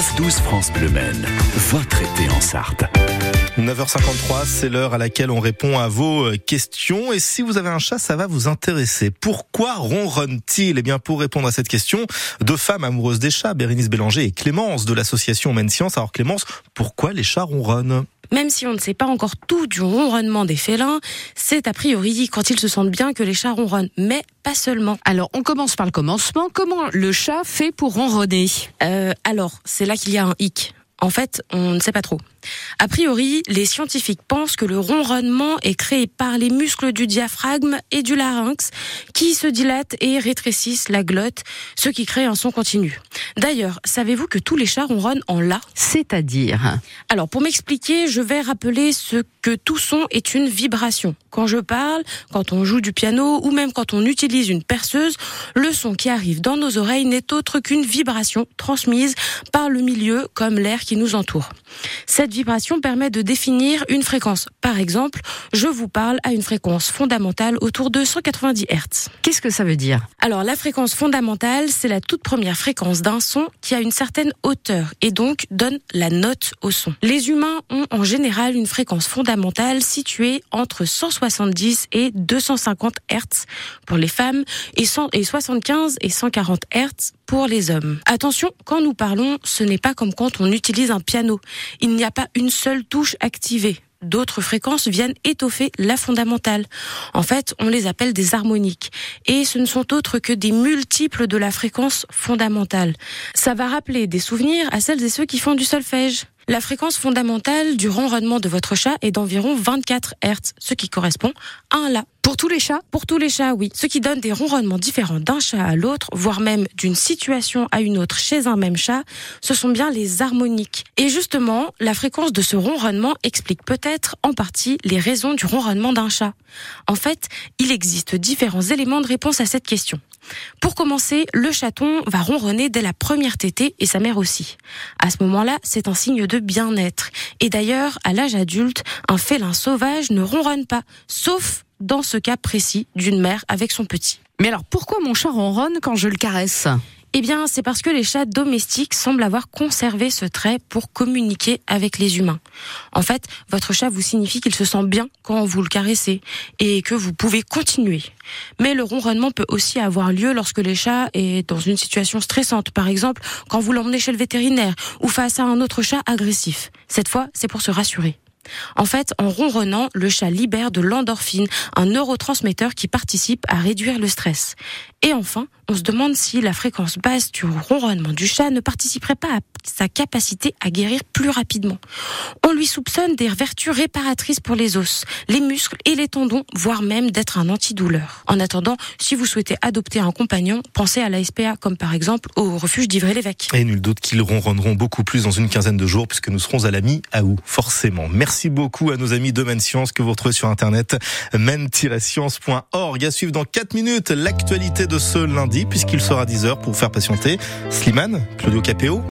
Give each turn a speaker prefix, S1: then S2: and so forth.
S1: 9-12 France Bleu Maine, votre été en Sarthe.
S2: 9h53, c'est l'heure à laquelle on répond à vos euh, questions. Et si vous avez un chat, ça va vous intéresser. Pourquoi ronronne-t-il? Eh bien, pour répondre à cette question, deux femmes amoureuses des chats, Bérénice Bélanger et Clémence de l'association Maine Science. Alors Clémence, pourquoi les chats ronronnent?
S3: Même si on ne sait pas encore tout du ronronnement des félins, c'est a priori quand ils se sentent bien que les chats ronronnent, mais pas seulement.
S4: Alors, on commence par le commencement. Comment le chat fait pour ronronner?
S3: Euh, Alors, c'est là qu'il y a un hic. En fait, on ne sait pas trop. A priori, les scientifiques pensent que le ronronnement est créé par les muscles du diaphragme et du larynx qui se dilatent et rétrécissent la glotte, ce qui crée un son continu. D'ailleurs, savez-vous que tous les chats ronronnent en la?
S4: C'est-à-dire?
S3: Alors, pour m'expliquer, je vais rappeler ce que tout son est une vibration. Quand je parle, quand on joue du piano ou même quand on utilise une perceuse, le son qui arrive dans nos oreilles n'est autre qu'une vibration transmise par le milieu comme l'air qui nous entoure. Cette vibration permet de définir une fréquence. Par exemple, je vous parle à une fréquence fondamentale autour de 190 Hz.
S4: Qu'est-ce que ça veut dire?
S3: Alors, la fréquence fondamentale, c'est la toute première fréquence d'un son qui a une certaine hauteur et donc donne la note au son. Les humains ont en général une fréquence fondamentale située entre 170 et 250 Hz pour les femmes et, 75 et 140 Hz Attention, quand nous parlons, ce n'est pas comme quand on utilise un piano. Il n'y a pas une seule touche activée d'autres fréquences viennent étoffer la fondamentale. En fait, on les appelle des harmoniques. Et ce ne sont autres que des multiples de la fréquence fondamentale. Ça va rappeler des souvenirs à celles et ceux qui font du solfège. La fréquence fondamentale du ronronnement de votre chat est d'environ 24 Hz, ce qui correspond à un La.
S4: Pour tous les chats
S3: Pour tous les chats, oui. Ce qui donne des ronronnements différents d'un chat à l'autre, voire même d'une situation à une autre chez un même chat, ce sont bien les harmoniques. Et justement, la fréquence de ce ronronnement explique peut-être en partie les raisons du ronronnement d'un chat. En fait, il existe différents éléments de réponse à cette question. Pour commencer, le chaton va ronronner dès la première tétée et sa mère aussi. À ce moment-là, c'est un signe de bien-être. Et d'ailleurs, à l'âge adulte, un félin sauvage ne ronronne pas, sauf dans ce cas précis d'une mère avec son petit.
S4: Mais alors pourquoi mon chat ronronne quand je le caresse?
S3: Eh bien, c'est parce que les chats domestiques semblent avoir conservé ce trait pour communiquer avec les humains. En fait, votre chat vous signifie qu'il se sent bien quand vous le caressez et que vous pouvez continuer. Mais le ronronnement peut aussi avoir lieu lorsque les chats est dans une situation stressante, par exemple quand vous l'emmenez chez le vétérinaire ou face à un autre chat agressif. Cette fois, c'est pour se rassurer. En fait, en ronronnant, le chat libère de l'endorphine, un neurotransmetteur qui participe à réduire le stress. Et enfin, on se demande si la fréquence basse du ronronnement du chat ne participerait pas à sa capacité à guérir plus rapidement. On lui soupçonne des vertus réparatrices pour les os, les muscles et les tendons, voire même d'être un antidouleur. En attendant, si vous souhaitez adopter un compagnon, pensez à la SPA, comme par exemple au refuge d'Ivry-l'Évêque.
S2: Et nul doute qu'ils ronronneront beaucoup plus dans une quinzaine de jours, puisque nous serons à la mi-août, forcément. Merci beaucoup à nos amis de Men Science que vous retrouvez sur internet, men-science.org. À suivre dans 4 minutes l'actualité de ce lundi, puisqu'il sera 10h pour vous faire patienter. Slimane, Claudio Capéo,